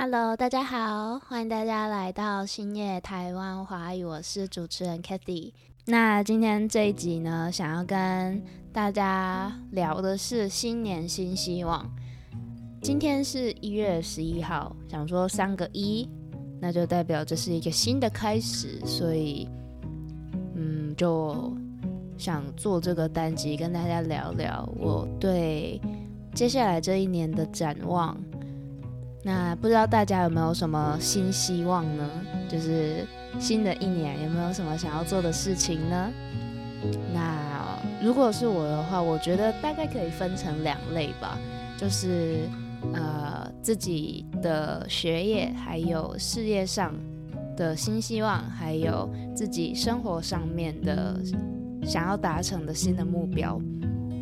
Hello，大家好，欢迎大家来到星夜台湾华语，我是主持人 Kathy。那今天这一集呢，想要跟大家聊的是新年新希望。今天是一月十一号，想说三个一，那就代表这是一个新的开始，所以，嗯，就想做这个单集跟大家聊聊我对接下来这一年的展望。那不知道大家有没有什么新希望呢？就是新的一年有没有什么想要做的事情呢？那如果是我的话，我觉得大概可以分成两类吧，就是呃自己的学业还有事业上的新希望，还有自己生活上面的想要达成的新的目标。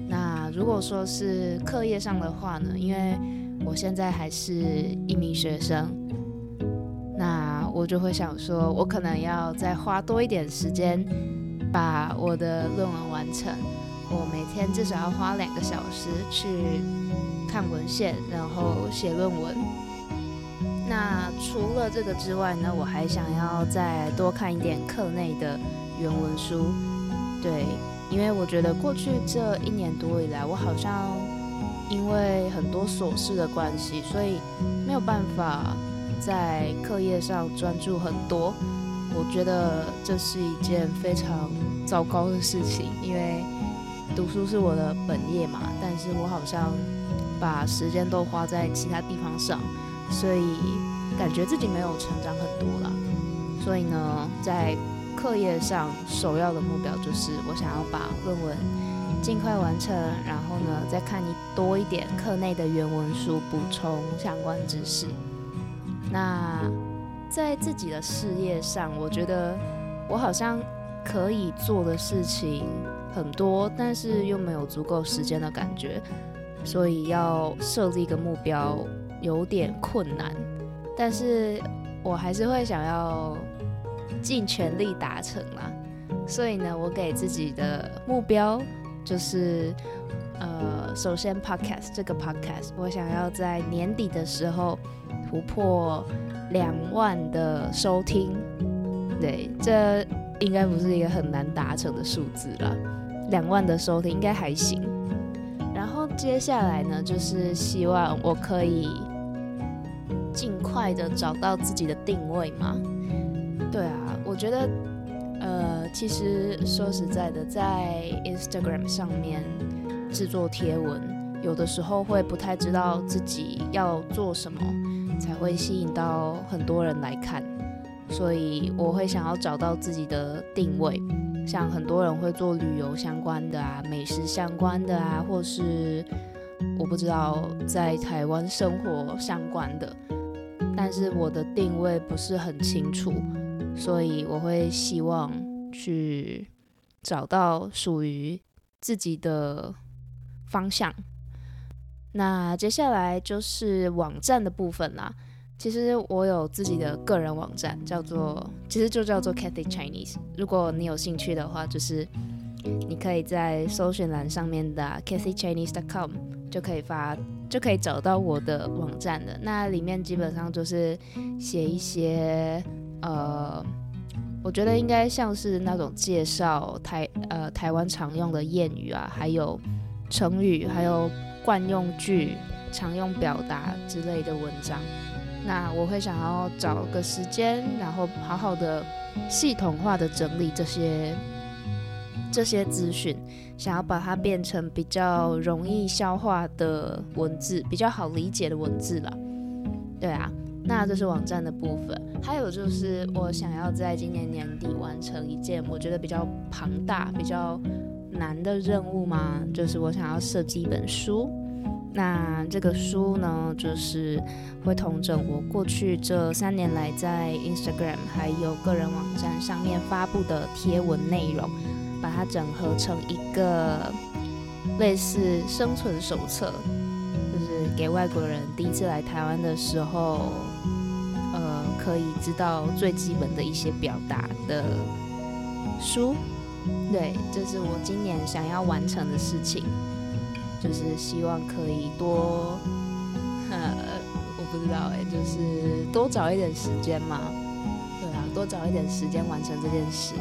那如果说是课业上的话呢，因为我现在还是一名学生，那我就会想说，我可能要再花多一点时间把我的论文完成。我每天至少要花两个小时去看文献，然后写论文。那除了这个之外呢，我还想要再多看一点课内的原文书。对，因为我觉得过去这一年多以来，我好像。因为很多琐事的关系，所以没有办法在课业上专注很多。我觉得这是一件非常糟糕的事情，因为读书是我的本业嘛，但是我好像把时间都花在其他地方上，所以感觉自己没有成长很多了。所以呢，在课业上首要的目标就是我想要把论文。尽快完成，然后呢，再看你多一点课内的原文书，补充相关知识。那在自己的事业上，我觉得我好像可以做的事情很多，但是又没有足够时间的感觉，所以要设立一个目标有点困难。但是我还是会想要尽全力达成啦。所以呢，我给自己的目标。就是，呃，首先，podcast 这个 podcast，我想要在年底的时候突破两万的收听，对，这应该不是一个很难达成的数字了，两万的收听应该还行。然后接下来呢，就是希望我可以尽快的找到自己的定位嘛。对啊，我觉得。呃，其实说实在的，在 Instagram 上面制作贴文，有的时候会不太知道自己要做什么，才会吸引到很多人来看。所以我会想要找到自己的定位，像很多人会做旅游相关的啊，美食相关的啊，或是我不知道在台湾生活相关的，但是我的定位不是很清楚。所以我会希望去找到属于自己的方向。那接下来就是网站的部分啦。其实我有自己的个人网站，叫做其实就叫做 Cathy Chinese。如果你有兴趣的话，就是你可以在搜寻栏上面的 cathychinese.com 就可以发就可以找到我的网站了。那里面基本上就是写一些。呃，我觉得应该像是那种介绍台呃台湾常用的谚语啊，还有成语，还有惯用句、常用表达之类的文章。那我会想要找个时间，然后好好的系统化的整理这些这些资讯，想要把它变成比较容易消化的文字，比较好理解的文字了。对啊。那这是网站的部分，还有就是我想要在今年年底完成一件我觉得比较庞大、比较难的任务嘛，就是我想要设计一本书。那这个书呢，就是会统整我过去这三年来在 Instagram 还有个人网站上面发布的贴文内容，把它整合成一个类似生存手册，给外国人第一次来台湾的时候。呃可以知道最基本的一些表达的书，对，这是我今年想要完成的事情，就是希望可以多，呃，我不知道哎，就是多找一点时间嘛。对啊，多找一点时间完成这件事。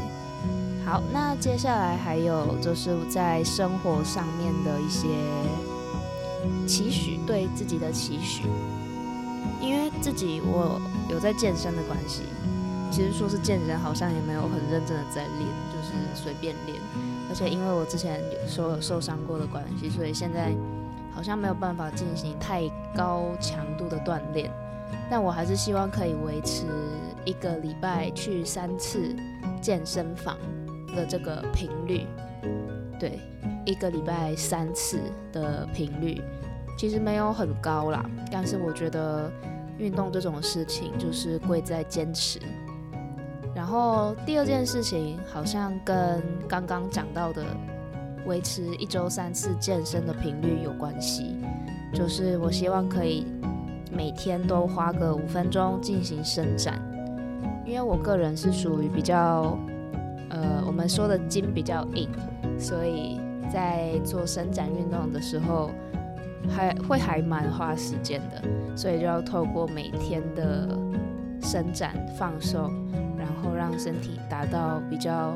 好，那接下来还有就是在生活上面的一些期许，对自己的期许。因为自己我有在健身的关系，其实说是健身，好像也没有很认真的在练，就是随便练。而且因为我之前有说有受伤过的关系，所以现在好像没有办法进行太高强度的锻炼。但我还是希望可以维持一个礼拜去三次健身房的这个频率。一个礼拜三次的频率，其实没有很高啦，但是我觉得。运动这种事情就是贵在坚持。然后第二件事情好像跟刚刚讲到的维持一周三次健身的频率有关系，就是我希望可以每天都花个五分钟进行伸展，因为我个人是属于比较呃我们说的筋比较硬，所以在做伸展运动的时候。还会还蛮花时间的，所以就要透过每天的伸展放松，然后让身体达到比较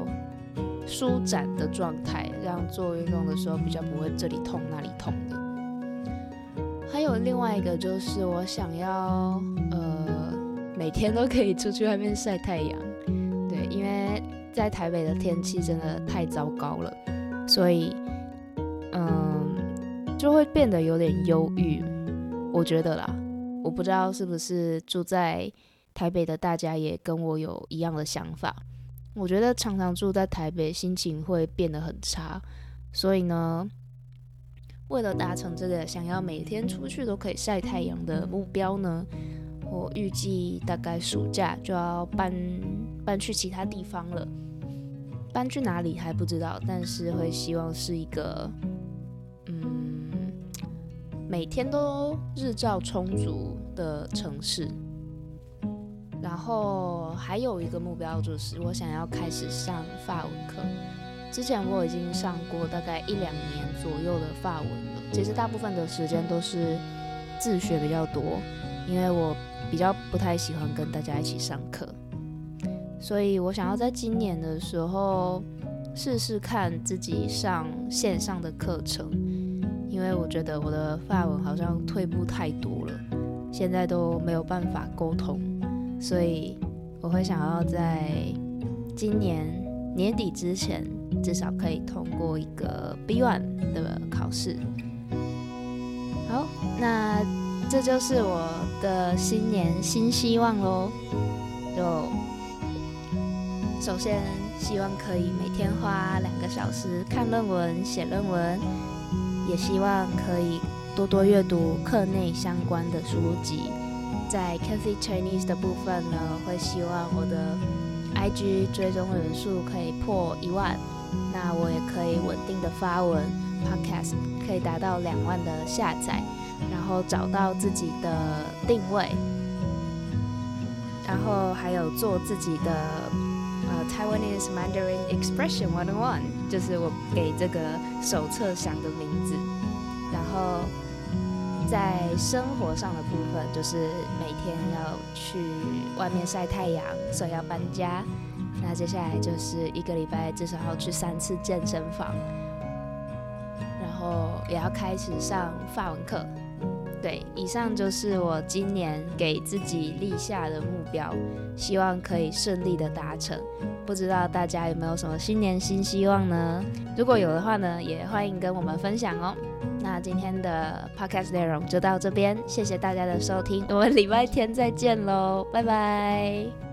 舒展的状态，让做运动的时候比较不会这里痛那里痛的。还有另外一个就是我想要呃每天都可以出去外面晒太阳，对，因为在台北的天气真的太糟糕了，所以嗯。就会变得有点忧郁，我觉得啦，我不知道是不是住在台北的大家也跟我有一样的想法。我觉得常常住在台北，心情会变得很差。所以呢，为了达成这个想要每天出去都可以晒太阳的目标呢，我预计大概暑假就要搬搬去其他地方了。搬去哪里还不知道，但是会希望是一个，嗯。每天都日照充足的城市，然后还有一个目标就是，我想要开始上法文课。之前我已经上过大概一两年左右的法文了，其实大部分的时间都是自学比较多，因为我比较不太喜欢跟大家一起上课，所以我想要在今年的时候试试看自己上线上的课程。因为我觉得我的发文好像退步太多了，现在都没有办法沟通，所以我会想要在今年年底之前，至少可以通过一个 B1 的考试。好，那这就是我的新年新希望喽。就首先希望可以每天花两个小时看论文、写论文。也希望可以多多阅读课内相关的书籍。在 Cathy Chinese 的部分呢，会希望我的 IG 追踪人数可以破一万，那我也可以稳定的发文，Podcast 可以达到两万的下载，然后找到自己的定位，然后还有做自己的呃 Taiwanese Mandarin Expression One on One，就是我给这个手册想的名字。然后在生活上的部分，就是每天要去外面晒太阳，所以要搬家。那接下来就是一个礼拜至少要去三次健身房，然后也要开始上法文课。对，以上就是我今年给自己立下的目标，希望可以顺利的达成。不知道大家有没有什么新年新希望呢？如果有的话呢，也欢迎跟我们分享哦。那今天的 podcast 内容就到这边，谢谢大家的收听，我们礼拜天再见喽，拜拜。